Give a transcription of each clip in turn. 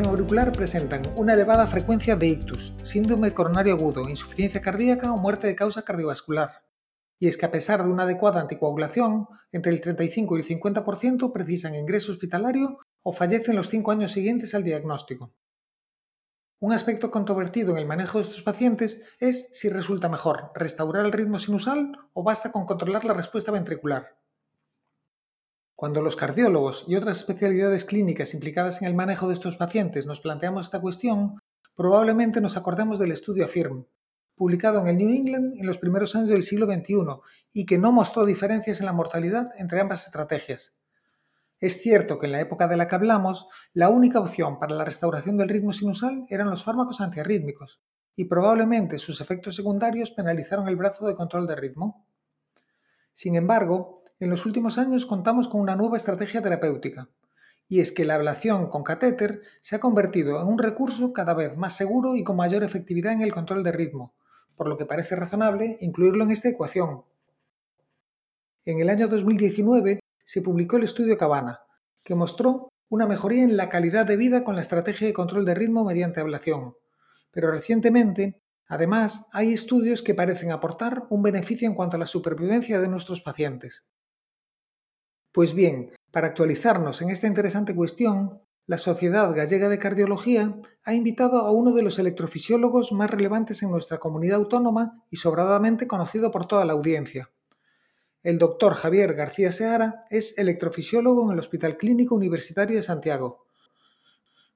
fibrilación auricular presentan una elevada frecuencia de ictus, síndrome coronario agudo, insuficiencia cardíaca o muerte de causa cardiovascular. Y es que a pesar de una adecuada anticoagulación, entre el 35 y el 50% precisan ingreso hospitalario o fallecen los 5 años siguientes al diagnóstico. Un aspecto controvertido en el manejo de estos pacientes es si resulta mejor restaurar el ritmo sinusal o basta con controlar la respuesta ventricular. Cuando los cardiólogos y otras especialidades clínicas implicadas en el manejo de estos pacientes nos planteamos esta cuestión, probablemente nos acordemos del estudio AFIRM, publicado en el New England en los primeros años del siglo XXI y que no mostró diferencias en la mortalidad entre ambas estrategias. Es cierto que en la época de la que hablamos, la única opción para la restauración del ritmo sinusal eran los fármacos antiarrítmicos, y probablemente sus efectos secundarios penalizaron el brazo de control de ritmo. Sin embargo, en los últimos años contamos con una nueva estrategia terapéutica, y es que la ablación con catéter se ha convertido en un recurso cada vez más seguro y con mayor efectividad en el control de ritmo, por lo que parece razonable incluirlo en esta ecuación. En el año 2019 se publicó el estudio Cabana, que mostró una mejoría en la calidad de vida con la estrategia de control de ritmo mediante ablación. Pero recientemente, además, hay estudios que parecen aportar un beneficio en cuanto a la supervivencia de nuestros pacientes. Pues bien, para actualizarnos en esta interesante cuestión, la Sociedad Gallega de Cardiología ha invitado a uno de los electrofisiólogos más relevantes en nuestra comunidad autónoma y sobradamente conocido por toda la audiencia, el doctor Javier García Seara es electrofisiólogo en el Hospital Clínico Universitario de Santiago.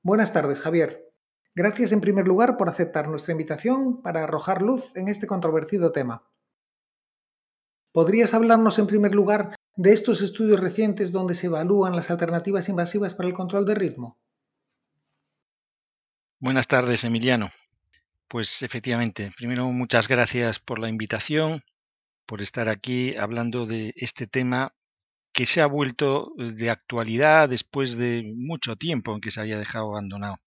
Buenas tardes, Javier. Gracias en primer lugar por aceptar nuestra invitación para arrojar luz en este controvertido tema. ¿Podrías hablarnos en primer lugar de estos estudios recientes donde se evalúan las alternativas invasivas para el control de ritmo? Buenas tardes, Emiliano. Pues efectivamente, primero muchas gracias por la invitación por estar aquí hablando de este tema que se ha vuelto eh, de actualidad después de mucho tiempo en que se había dejado abandonado.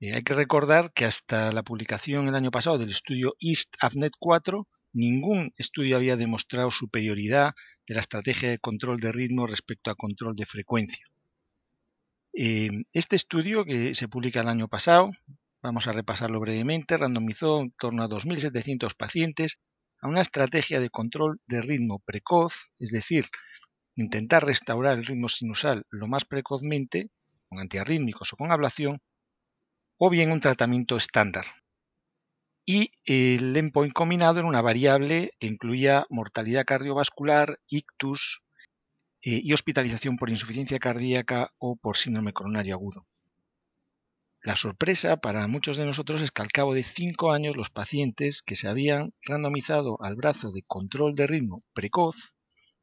Eh, hay que recordar que hasta la publicación el año pasado del estudio East AFNET 4, ningún estudio había demostrado superioridad de la estrategia de control de ritmo respecto a control de frecuencia. Eh, este estudio que se publica el año pasado, vamos a repasarlo brevemente, randomizó en torno a 2.700 pacientes a una estrategia de control de ritmo precoz, es decir, intentar restaurar el ritmo sinusal lo más precozmente, con antiarrítmicos o con ablación, o bien un tratamiento estándar. Y el endpoint combinado era una variable que incluía mortalidad cardiovascular, ictus eh, y hospitalización por insuficiencia cardíaca o por síndrome coronario agudo. La sorpresa para muchos de nosotros es que al cabo de cinco años los pacientes que se habían randomizado al brazo de control de ritmo precoz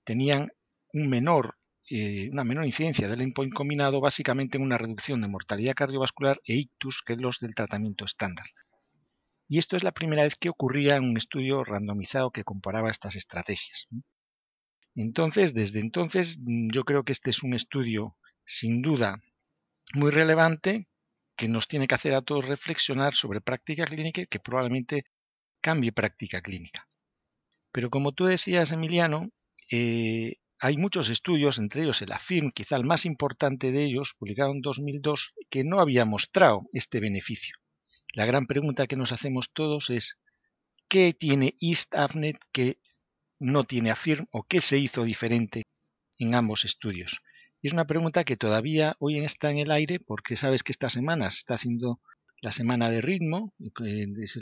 tenían eh, una menor incidencia del endpoint combinado, básicamente en una reducción de mortalidad cardiovascular e ictus que los del tratamiento estándar. Y esto es la primera vez que ocurría en un estudio randomizado que comparaba estas estrategias. Entonces, desde entonces, yo creo que este es un estudio sin duda muy relevante que nos tiene que hacer a todos reflexionar sobre práctica clínica y que probablemente cambie práctica clínica. Pero como tú decías, Emiliano, eh, hay muchos estudios, entre ellos el AFIRM, quizá el más importante de ellos, publicado en 2002, que no había mostrado este beneficio. La gran pregunta que nos hacemos todos es, ¿qué tiene East AFNET que no tiene AFIRM o qué se hizo diferente en ambos estudios? Y es una pregunta que todavía hoy está en el aire porque sabes que esta semana se está haciendo la semana de ritmo, es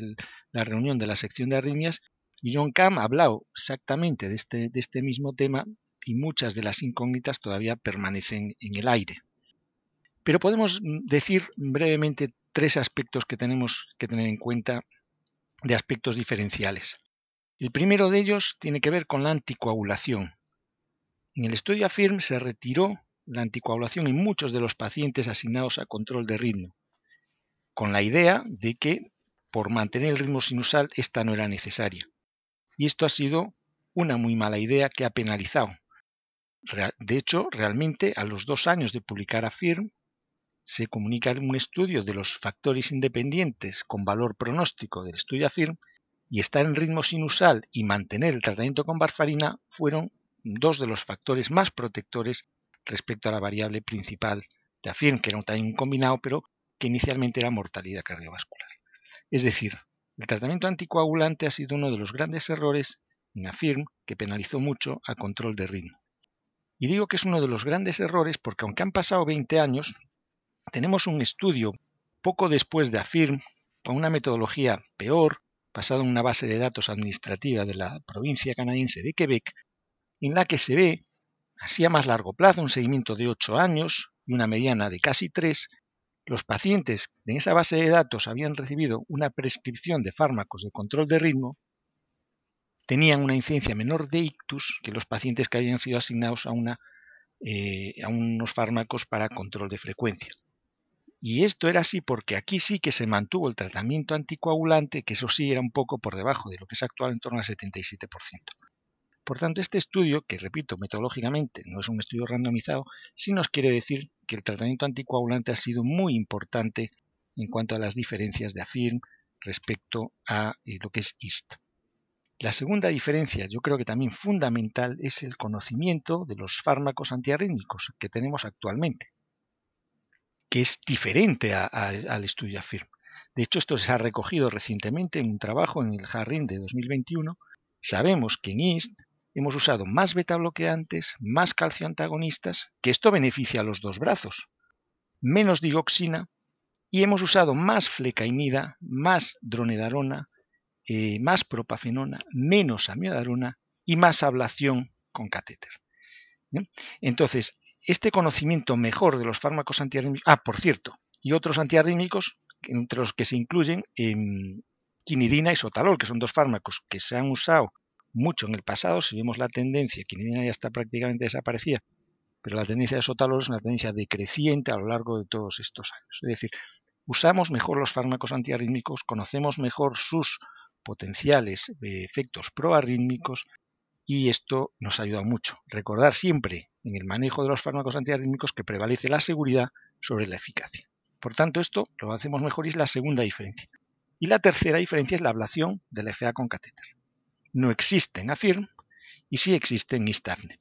la reunión de la sección de arritmias, y John Cam ha hablado exactamente de este, de este mismo tema y muchas de las incógnitas todavía permanecen en el aire. Pero podemos decir brevemente tres aspectos que tenemos que tener en cuenta de aspectos diferenciales. El primero de ellos tiene que ver con la anticoagulación. En el estudio AFIRM se retiró la anticoagulación en muchos de los pacientes asignados a control de ritmo, con la idea de que por mantener el ritmo sinusal esta no era necesaria. Y esto ha sido una muy mala idea que ha penalizado. De hecho, realmente a los dos años de publicar AFIRM, se comunica un estudio de los factores independientes con valor pronóstico del estudio AFIRM y estar en ritmo sinusal y mantener el tratamiento con varfarina fueron dos de los factores más protectores respecto a la variable principal de AFIRM, que era un timing combinado, pero que inicialmente era mortalidad cardiovascular. Es decir, el tratamiento anticoagulante ha sido uno de los grandes errores en AFIRM que penalizó mucho al control de ritmo. Y digo que es uno de los grandes errores porque aunque han pasado 20 años, tenemos un estudio poco después de AFIRM con una metodología peor, basado en una base de datos administrativa de la provincia canadiense de Quebec, en la que se ve, así a más largo plazo, un seguimiento de 8 años y una mediana de casi 3, los pacientes en esa base de datos habían recibido una prescripción de fármacos de control de ritmo, tenían una incidencia menor de ictus que los pacientes que habían sido asignados a, eh, a unos fármacos para control de frecuencia. Y esto era así porque aquí sí que se mantuvo el tratamiento anticoagulante, que eso sí era un poco por debajo de lo que es actual en torno al 77%. Por tanto, este estudio, que repito, metodológicamente no es un estudio randomizado, sí nos quiere decir que el tratamiento anticoagulante ha sido muy importante en cuanto a las diferencias de AFIRM respecto a eh, lo que es IST. La segunda diferencia, yo creo que también fundamental, es el conocimiento de los fármacos antiarrítmicos que tenemos actualmente, es diferente al estudio AFIRM. De hecho, esto se ha recogido recientemente en un trabajo en el JARRIM de 2021. Sabemos que en IST hemos usado más beta bloqueantes, más calcio antagonistas, que esto beneficia a los dos brazos, menos digoxina, y hemos usado más flecaimida, más dronedarona, eh, más propafenona, menos amiodarona y más ablación con catéter. Entonces, este conocimiento mejor de los fármacos antiarrítmicos, ah, por cierto, y otros antiarrítmicos, entre los que se incluyen em, quinidina y sotalol, que son dos fármacos que se han usado mucho en el pasado, si vemos la tendencia, quinidina ya está prácticamente desaparecida, pero la tendencia de sotalol es una tendencia decreciente a lo largo de todos estos años. Es decir, usamos mejor los fármacos antiarrítmicos, conocemos mejor sus potenciales eh, efectos proarrítmicos y esto nos ayuda mucho. Recordar siempre en el manejo de los fármacos antiarrítmicos que prevalece la seguridad sobre la eficacia. Por tanto, esto lo hacemos mejor y es la segunda diferencia. Y la tercera diferencia es la ablación de la FA con catéter no existe en AFIRM y sí existe en ISTAFNET.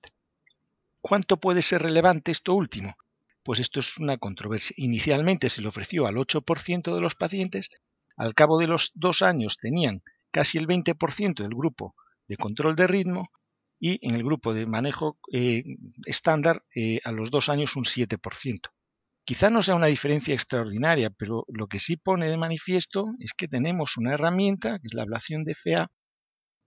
¿Cuánto puede ser relevante esto último? Pues esto es una controversia. Inicialmente se le ofreció al 8% de los pacientes, al cabo de los dos años tenían casi el 20% del grupo de control de ritmo y en el grupo de manejo eh, estándar eh, a los dos años un 7%. Quizá no sea una diferencia extraordinaria, pero lo que sí pone de manifiesto es que tenemos una herramienta, que es la ablación de FA,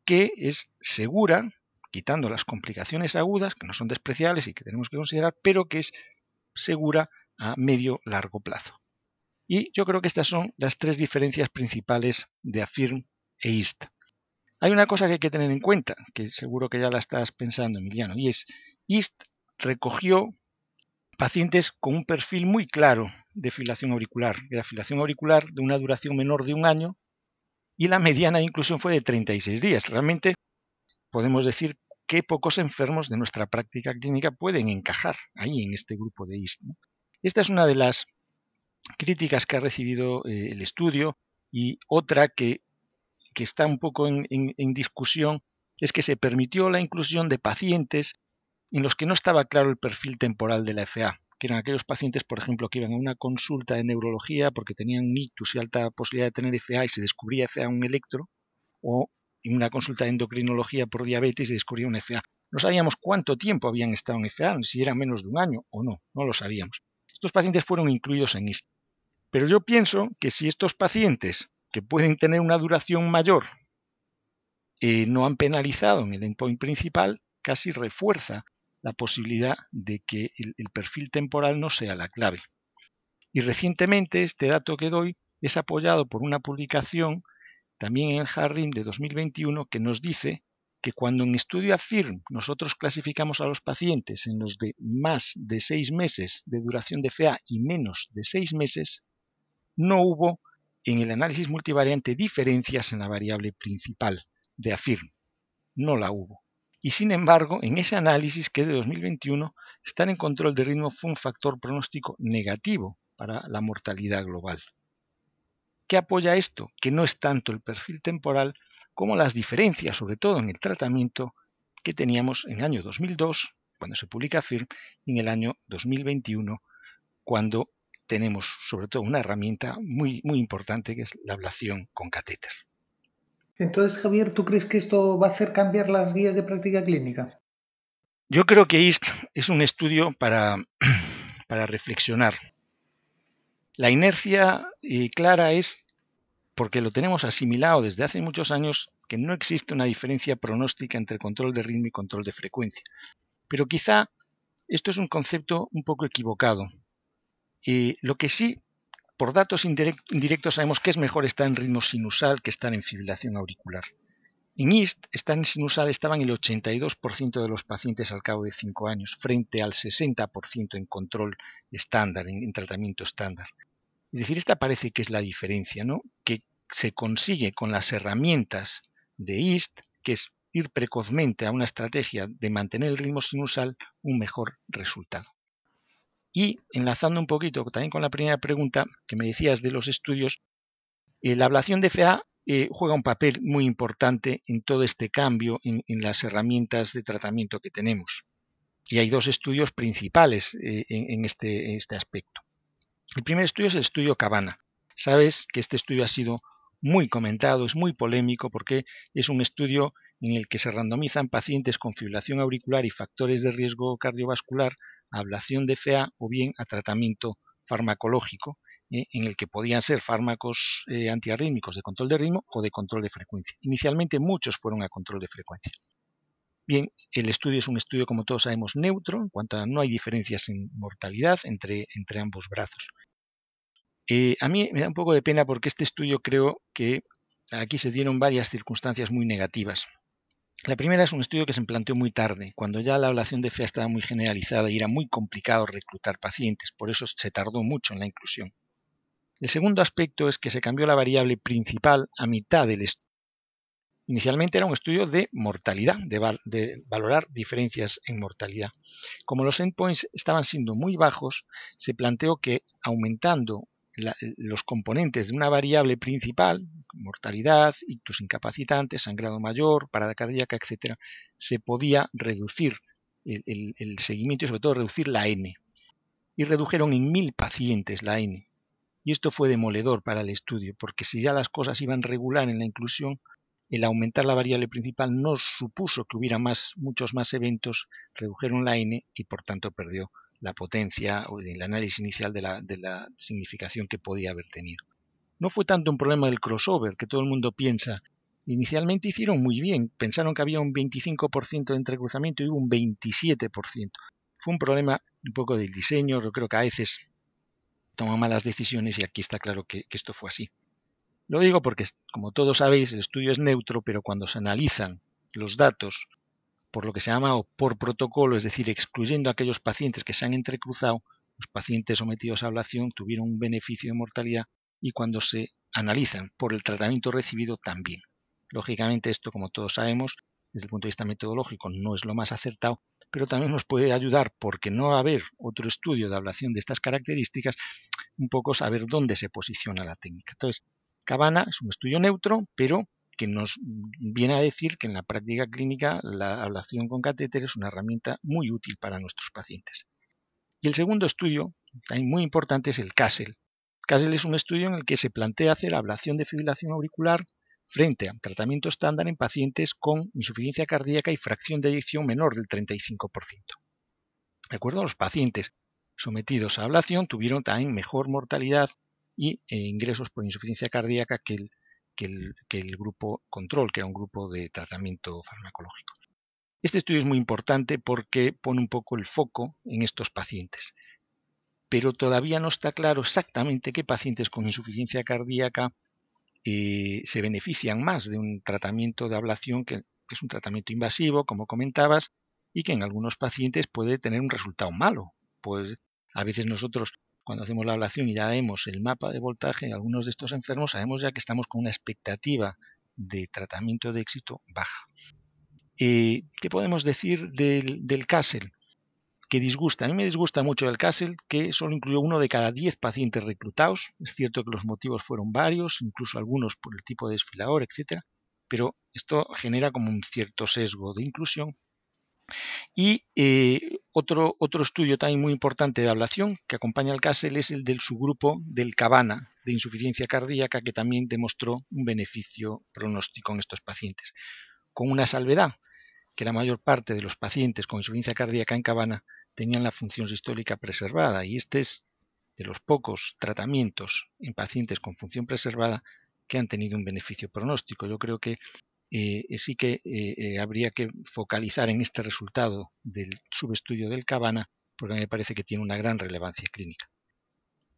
que es segura, quitando las complicaciones agudas, que no son despreciables y que tenemos que considerar, pero que es segura a medio largo plazo. Y yo creo que estas son las tres diferencias principales de AFIRM e IST. Hay una cosa que hay que tener en cuenta, que seguro que ya la estás pensando, Emiliano, y es IST recogió pacientes con un perfil muy claro de filación auricular, de la filación auricular de una duración menor de un año y la mediana de inclusión fue de 36 días. Realmente podemos decir que pocos enfermos de nuestra práctica clínica pueden encajar ahí en este grupo de IST. Esta es una de las críticas que ha recibido eh, el estudio y otra que, está un poco en, discusión es que se permitió la inclusión de pacientes en los que no estaba claro el perfil temporal de la FA que eran aquellos pacientes, por ejemplo, que iban a una consulta de neurología porque tenían un ictus y alta posibilidad de tener FA y se descubría FA en un electro, o en una consulta de endocrinología por diabetes se descubría un FA. No sabíamos cuánto tiempo habían estado en FA, si era menos de un año o no, no lo sabíamos. Estos pacientes fueron incluidos en IST. Pero yo pienso que si estos pacientes, que pueden tener una duración mayor, eh, no han penalizado en el endpoint principal, casi refuerza la posibilidad de que el, perfil temporal no sea la clave. Y recientemente este dato que doy es apoyado por una publicación también en Harrim de 2021 que nos dice que cuando en estudio AFIRM nosotros clasificamos a los pacientes en los de más de seis meses de duración de FA y menos de seis meses, no hubo en el análisis multivariante diferencias en la variable principal de AFIRM. No la hubo. Y sin embargo, en ese análisis que es de 2021, estar en control de ritmo fue un factor pronóstico negativo para la mortalidad global. ¿Qué apoya esto? Que no es tanto el perfil temporal como las diferencias, sobre todo en el tratamiento, que teníamos en el año 2002, cuando se publica FIRM, y en el año 2021, cuando tenemos sobre todo una herramienta muy, muy importante que es la ablación con catéter. Entonces, Javier, ¿tú crees que esto va a hacer cambiar las guías de práctica clínica? Yo creo que IST es un estudio para, para reflexionar. La inercia eh, clara es porque lo tenemos asimilado desde hace muchos años que no existe una diferencia pronóstica entre control de ritmo y control de frecuencia. Pero quizá esto es un concepto un poco equivocado. Y lo que sí, por datos indirectos, sabemos que es mejor estar en ritmo sinusal que estar en fibrilación auricular. En IST, estar en sinusal estaban el 82% de los pacientes al cabo de 5 años, frente al 60% en control estándar, en, en, tratamiento estándar. Es decir, esta parece que es la diferencia, ¿no? Que se consigue con las herramientas de IST, que es ir precozmente a una estrategia de mantener el ritmo sinusal, un mejor resultado. Y enlazando un poquito también con la primera pregunta que me decías de los estudios, eh, la ablación de FA eh, juega un papel muy importante en todo este cambio en, las herramientas de tratamiento que tenemos. Y hay dos estudios principales eh, en, este, en este aspecto. El primer estudio es el estudio Cabana. Sabes que este estudio ha sido muy comentado, es muy polémico porque es un estudio en el que se randomizan pacientes con fibrilación auricular y factores de riesgo cardiovascular a ablación de FA o bien a tratamiento farmacológico, eh, en el que podían ser fármacos eh, antiarrítmicos de control de ritmo o de control de frecuencia. Inicialmente muchos fueron a control de frecuencia. Bien, el estudio es un estudio, como todos sabemos, neutro, en cuanto a no hay diferencias en mortalidad entre, entre ambos brazos. Eh, a mí me da un poco de pena porque este estudio creo que aquí se dieron varias circunstancias muy negativas. La primera es un estudio que se planteó muy tarde, cuando ya la ablación de fe estaba muy generalizada y era muy complicado reclutar pacientes, por eso se tardó mucho en la inclusión. El segundo aspecto es que se cambió la variable principal a mitad del estudio. Inicialmente era un estudio de mortalidad, de, de, valorar diferencias en mortalidad. Como los endpoints estaban siendo muy bajos, se planteó que aumentando los componentes de una variable principal, mortalidad, ictus incapacitante, sangrado mayor, parada cardíaca, etc., se podía reducir el, el, seguimiento y sobre todo reducir la N. Y redujeron en mil pacientes la N. Y esto fue demoledor para el estudio, porque si ya las cosas iban regular en la inclusión, el aumentar la variable principal no supuso que hubiera más, muchos más eventos, redujeron la N y por tanto perdió la potencia o el análisis inicial de la, de la significación que podía haber tenido. No fue tanto un problema del crossover, que todo el mundo piensa. Inicialmente hicieron muy bien, pensaron que había un 25% de entrecruzamiento y hubo un 27%. Fue un problema un poco del diseño, yo creo que a veces toman malas decisiones y aquí está claro que, que esto fue así. Lo digo porque, como todos sabéis, el estudio es neutro, pero cuando se analizan los datos por lo que se llama o por protocolo, es decir, excluyendo a aquellos pacientes que se han entrecruzado, los pacientes sometidos a ablación tuvieron un beneficio de mortalidad y cuando se analizan por el tratamiento recibido también. Lógicamente esto, como todos sabemos, desde el punto de vista metodológico no es lo más acertado, pero también nos puede ayudar, porque no haber otro estudio de ablación de estas características, un poco saber dónde se posiciona la técnica. Entonces, Cabana es un estudio neutro, pero que nos viene a decir que en la práctica clínica la ablación con catéter es una herramienta muy útil para nuestros pacientes. Y el segundo estudio, también muy importante, es el CASEL. CASEL es un estudio en el que se plantea hacer ablación de fibrilación auricular frente a tratamiento estándar en pacientes con insuficiencia cardíaca y fracción de eyección menor del 35%. De acuerdo, los pacientes sometidos a ablación tuvieron también mejor mortalidad y eh, ingresos por insuficiencia cardíaca que el que el, grupo control, que era un grupo de tratamiento farmacológico. Este estudio es muy importante porque pone un poco el foco en estos pacientes, pero todavía no está claro exactamente qué pacientes con insuficiencia cardíaca eh, se benefician más de un tratamiento de ablación que, que es un tratamiento invasivo, como comentabas, y que en algunos pacientes puede tener un resultado malo. Pues a veces nosotros cuando hacemos la ablación y ya vemos el mapa de voltaje de algunos de estos enfermos, sabemos ya que estamos con una expectativa de tratamiento de éxito baja. Eh, ¿Qué podemos decir del, del CASEL? Que disgusta. A mí me disgusta mucho el CASEL, que solo incluyó uno de cada diez pacientes reclutados. Es cierto que los motivos fueron varios, incluso algunos por el tipo de desfilador, etc. Pero esto genera como un cierto sesgo de inclusión Y eh, otro, otro estudio también muy importante de ablación que acompaña al CASEL es el del subgrupo del Cabana de insuficiencia cardíaca que también demostró un beneficio pronóstico en estos pacientes, con una salvedad, que la mayor parte de los pacientes con insuficiencia cardíaca en Cabana tenían la función sistólica preservada y este es de los pocos tratamientos en pacientes con función preservada que han tenido un beneficio pronóstico. Yo creo que eh, sí que eh, eh, habría que focalizar en este resultado del subestudio del Cabana porque me parece que tiene una gran relevancia clínica.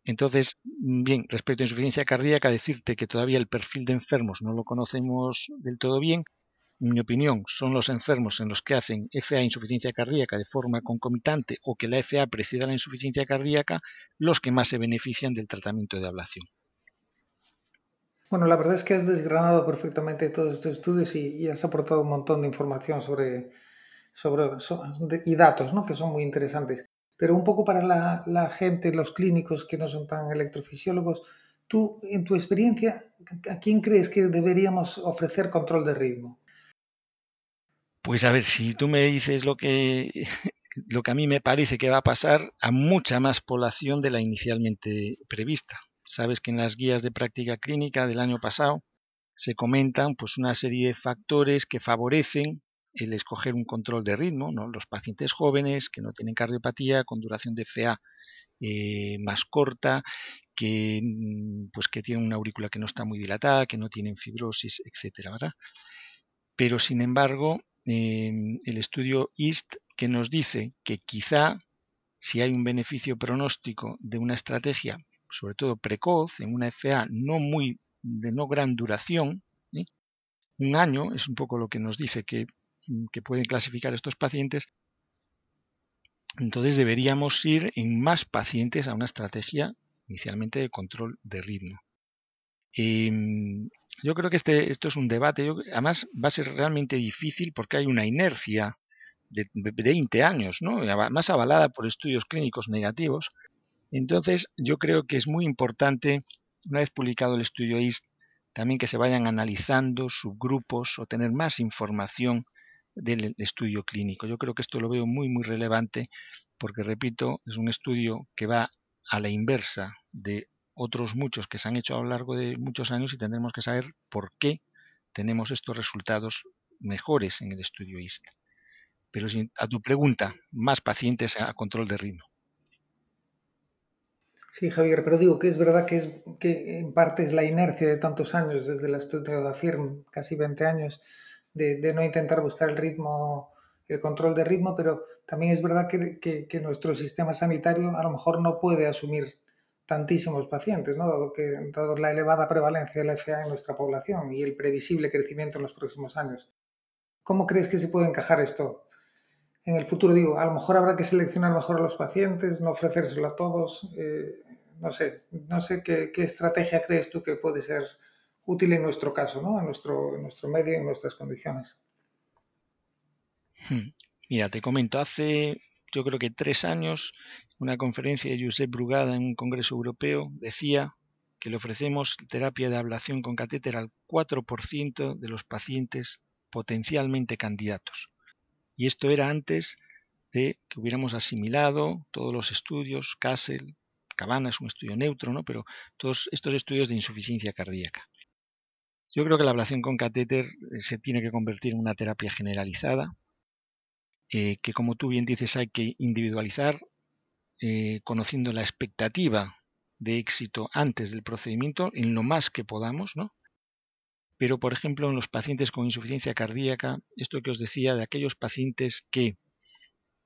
Entonces, bien, respecto a insuficiencia cardíaca, decirte que todavía el perfil de enfermos no lo conocemos del todo bien, en mi opinión, son los enfermos en los que hacen FA insuficiencia cardíaca de forma concomitante o que la FA preceda la insuficiencia cardíaca los que más se benefician del tratamiento de ablación. Bueno, la verdad es que has desgranado perfectamente todos estos estudios y, has aportado un montón de información sobre, sobre y datos, ¿no? que son muy interesantes. Pero un poco para la, la gente, los clínicos que no son tan electrofisiólogos, tú, en tu experiencia, ¿a quién crees que deberíamos ofrecer control de ritmo? Pues a ver, si tú me dices lo que, lo que a mí me parece que va a pasar, a mucha más población de la inicialmente prevista. Sabes que en las guías de práctica clínica del año pasado se comentan pues una serie de factores que favorecen el escoger un control de ritmo. Los pacientes jóvenes que no tienen cardiopatía con duración de FA eh, más corta, que pues que tienen una aurícula que no está muy dilatada, que no tienen fibrosis, etcétera, ¿verdad? Pero sin embargo, el estudio EAST que nos dice que quizá si hay un beneficio pronóstico de una estrategia, sobre todo precoz, en una FA no muy de no gran duración, un año es un poco lo que nos dice que, que pueden clasificar estos pacientes, entonces deberíamos ir en más pacientes a una estrategia inicialmente de control de ritmo. Em, yo creo que este, esto es un debate, además va a ser realmente difícil porque hay una inercia de, 20 años, ¿no? más avalada por estudios clínicos negativos. Entonces, yo creo que es muy importante, una vez publicado el estudio IST, también que se vayan analizando subgrupos o tener más información del estudio clínico. Yo creo que esto lo veo muy, muy relevante porque, repito, es un estudio que va a la inversa de otros muchos que se han hecho a lo largo de muchos años y tendremos que saber por qué tenemos estos resultados mejores en el estudio IST. Pero a tu pregunta, más pacientes a control de ritmo. Sí, Javier, pero digo que es verdad que, es, que en parte es la inercia de tantos años, desde el estudio de AFIRM, casi 20 años, de, no intentar buscar el ritmo, el control de ritmo, pero también es verdad que, que, nuestro sistema sanitario a lo mejor no puede asumir tantísimos pacientes, ¿no? dado, que, dado la elevada prevalencia de la FA en nuestra población y el previsible crecimiento en los próximos años. ¿Cómo crees que se puede encajar esto en el futuro? Digo, a lo mejor habrá que seleccionar mejor a los pacientes, no ofrecérselo a todos. Eh, no sé, no sé qué, estrategia crees tú que puede ser útil en nuestro caso, ¿no? en, nuestro, en nuestro medio en nuestras condiciones. Hmm. Mira, te comento, hace yo creo que tres años, una conferencia de Josep Brugada en un congreso europeo decía que le ofrecemos terapia de ablación con catéter al 4% de los pacientes potencialmente candidatos. Y esto era antes de que hubiéramos asimilado todos los estudios, Castle, Cabana es un estudio neutro, ¿no? pero todos estos estudios de insuficiencia cardíaca. Yo creo que la ablación con catéter eh, se tiene que convertir en una terapia generalizada, eh, que como tú bien dices hay que individualizar eh, conociendo la expectativa de éxito antes del procedimiento en lo más que podamos, ¿no? Pero, por ejemplo, en los pacientes con insuficiencia cardíaca, esto que os decía de aquellos pacientes que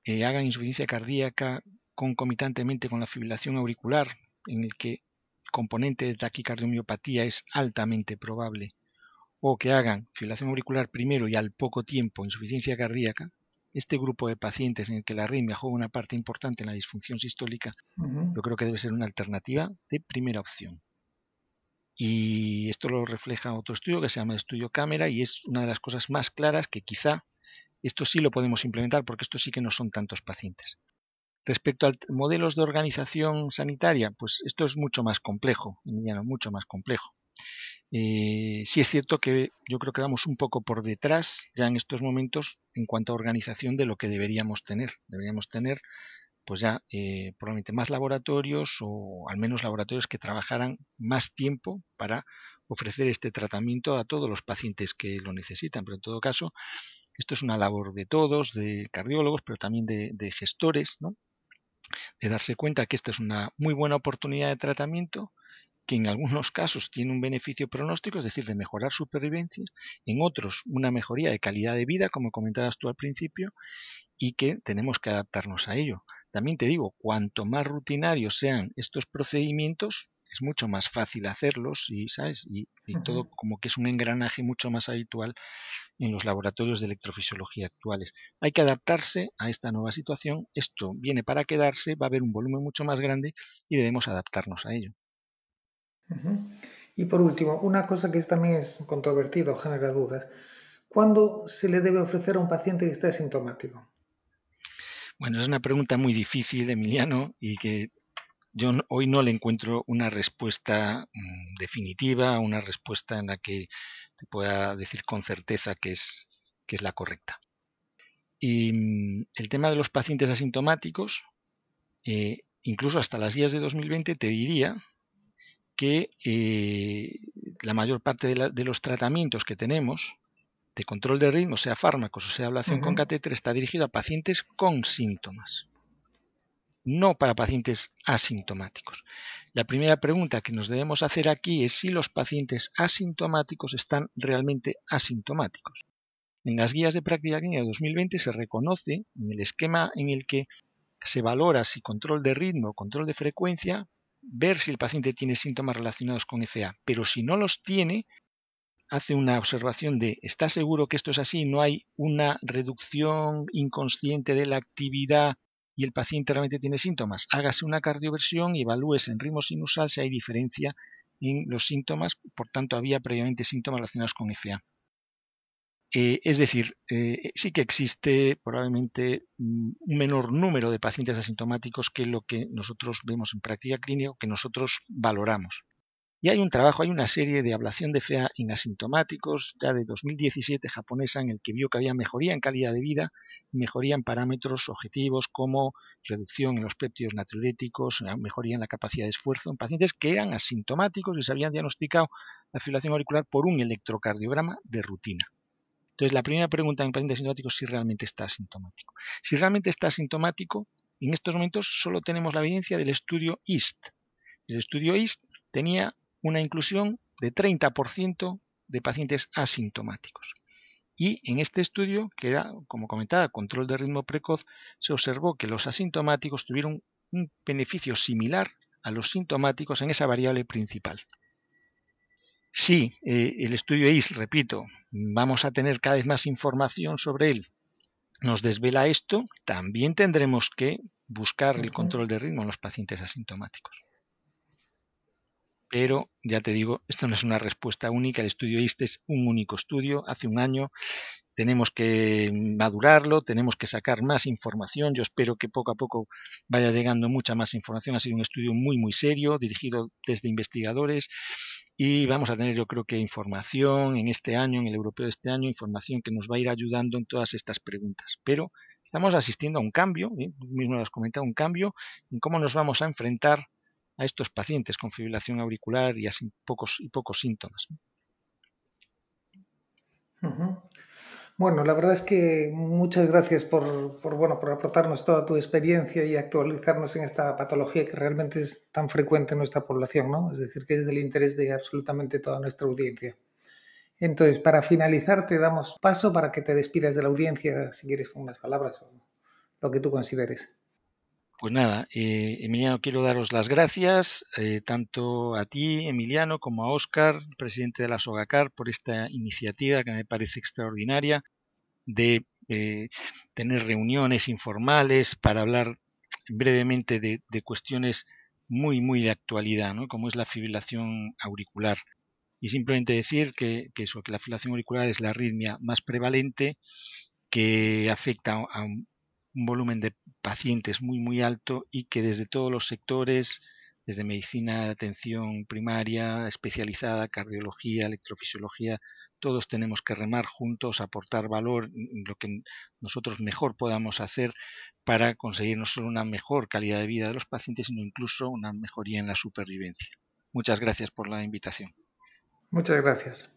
eh, hagan insuficiencia cardíaca concomitantemente con la fibrilación auricular, en el que el componente de taquicardiomiopatía es altamente probable, o que hagan fibrilación auricular primero y al poco tiempo insuficiencia cardíaca, este grupo de pacientes en el que la arritmia juega una parte importante en la disfunción sistólica, yo creo que debe ser una alternativa de primera opción. Y esto lo refleja otro estudio que se llama estudio cámara y es una de las cosas más claras que quizá esto sí lo podemos implementar porque esto sí que no son tantos pacientes. Respecto a modelos de organización sanitaria, pues esto es mucho más complejo, mucho más complejo. Eh, sí es cierto que yo creo que vamos un poco por detrás ya en estos momentos en cuanto a organización de lo que deberíamos tener. Deberíamos tener pues ya eh, probablemente más laboratorios o al menos laboratorios que trabajaran más tiempo para ofrecer este tratamiento a todos los pacientes que lo necesitan. Pero en todo caso, esto es una labor de todos, de cardiólogos, pero también de, gestores, ¿no? de darse cuenta que esta es una muy buena oportunidad de tratamiento que en algunos casos tiene un beneficio pronóstico, es decir, de mejorar supervivencia, en otros una mejoría de calidad de vida, como comentabas tú al principio, y que tenemos que adaptarnos a ello. También te digo, cuanto más rutinarios sean estos procedimientos, es mucho más fácil hacerlos y, ¿sabes? Y, todo como que es un engranaje mucho más habitual en los laboratorios de electrofisiología actuales. Hay que adaptarse a esta nueva situación. Esto viene para quedarse, va a haber un volumen mucho más grande y debemos adaptarnos a ello. Y por último, una cosa que también es controvertido, genera dudas. ¿Cuándo se le debe ofrecer a un paciente que esté asintomático? Bueno, es una pregunta muy difícil, Emiliano, y que yo hoy no le encuentro una respuesta mm, definitiva, una respuesta en la que te pueda decir con certeza que es, que es la correcta. Y mm, el tema de los pacientes asintomáticos, eh, incluso hasta las guías de 2020, te diría que eh, la mayor parte de, los tratamientos que tenemos de control de ritmo, sea fármacos o sea ablación con catéter, está dirigido a pacientes con síntomas, no para pacientes asintomáticos. La primera pregunta que nos debemos hacer aquí es si los pacientes asintomáticos están realmente asintomáticos. En las guías de práctica clínica de 2020 se reconoce en el esquema en el que se valora si control de ritmo o control de frecuencia ver si el paciente tiene síntomas relacionados con FA, pero si no los tiene, hace una observación de ¿está seguro que esto es así? ¿No hay una reducción inconsciente de la actividad y el paciente realmente tiene síntomas? Hágase una cardioversión y evalúese en ritmo sinusal si hay diferencia en los síntomas, por tanto había previamente síntomas relacionados con FA. Eh, es decir, eh, sí que existe probablemente mm, un menor número de pacientes asintomáticos que lo que nosotros vemos en práctica clínica que nosotros valoramos. Y hay un trabajo, hay una serie de ablación de FEA en asintomáticos, ya de 2017 japonesa, en el que vio que había mejoría en calidad de vida, mejoría en parámetros objetivos como reducción en los péptidos natriuréticos, mejoría en la capacidad de esfuerzo en pacientes que eran asintomáticos y se habían diagnosticado la fibrilación auricular por un electrocardiograma de rutina. Entonces, la primera pregunta en paciente asintomático es si realmente está asintomático. Si realmente está asintomático, en estos momentos solo tenemos la evidencia del estudio EAST. El estudio EAST tenía una inclusión de 30% de pacientes asintomáticos. Y en este estudio, que era, como comentaba, control de ritmo precoz, se observó que los asintomáticos tuvieron un beneficio similar a los sintomáticos en esa variable principal. Sí, eh, el estudio EIS, repito, vamos a tener cada vez más información sobre él. Nos desvela esto, también tendremos que buscar el control de ritmo en los pacientes asintomáticos. Pero ya te digo, esto no es una respuesta única. El estudio EIS es un único estudio. Hace un año tenemos que madurarlo, tenemos que sacar más información. Yo espero que poco a poco vaya llegando mucha más información. Ha sido un estudio muy, muy serio, dirigido desde investigadores y vamos a tener yo creo que información en este año, en el europeo de este año, información que nos va a ir ayudando en todas estas preguntas. Pero estamos asistiendo a un cambio, ¿eh? mismo lo has comentado, un cambio en cómo nos vamos a enfrentar a estos pacientes con fibrilación auricular y así pocos y pocos síntomas. Bueno, la verdad es que muchas gracias por, bueno, por aportarnos toda tu experiencia y actualizarnos en esta patología que realmente es tan frecuente en nuestra población, ¿no? Es decir, que es del interés de absolutamente toda nuestra audiencia. Entonces, para finalizar, te damos paso para que te despidas de la audiencia, si quieres, con unas palabras o lo que tú consideres. Pues nada, eh, Emiliano, quiero daros las gracias eh, tanto a ti, Emiliano, como a Óscar, presidente de la SOGACAR, por esta iniciativa que me parece extraordinaria de eh, tener reuniones informales para hablar brevemente de, cuestiones muy, muy de actualidad, ¿no? como es la fibrilación auricular. Y simplemente decir que, eso, que la fibrilación auricular es la arritmia más prevalente que afecta a un, un volumen de pacientes muy muy alto y que desde todos los sectores, desde medicina de atención primaria, especializada, cardiología, electrofisiología, todos tenemos que remar juntos, aportar valor, lo que nosotros mejor podamos hacer para conseguir no solo una mejor calidad de vida de los pacientes, sino incluso una mejoría en la supervivencia. Muchas gracias por la invitación. Muchas gracias.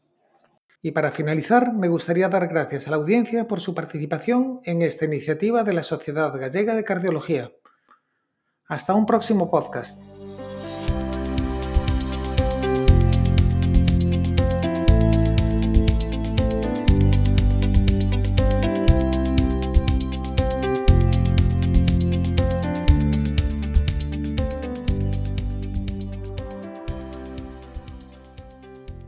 Y para finalizar, me gustaría dar gracias a la audiencia por su participación en esta iniciativa de la Sociedad Gallega de Cardiología. Hasta un próximo podcast.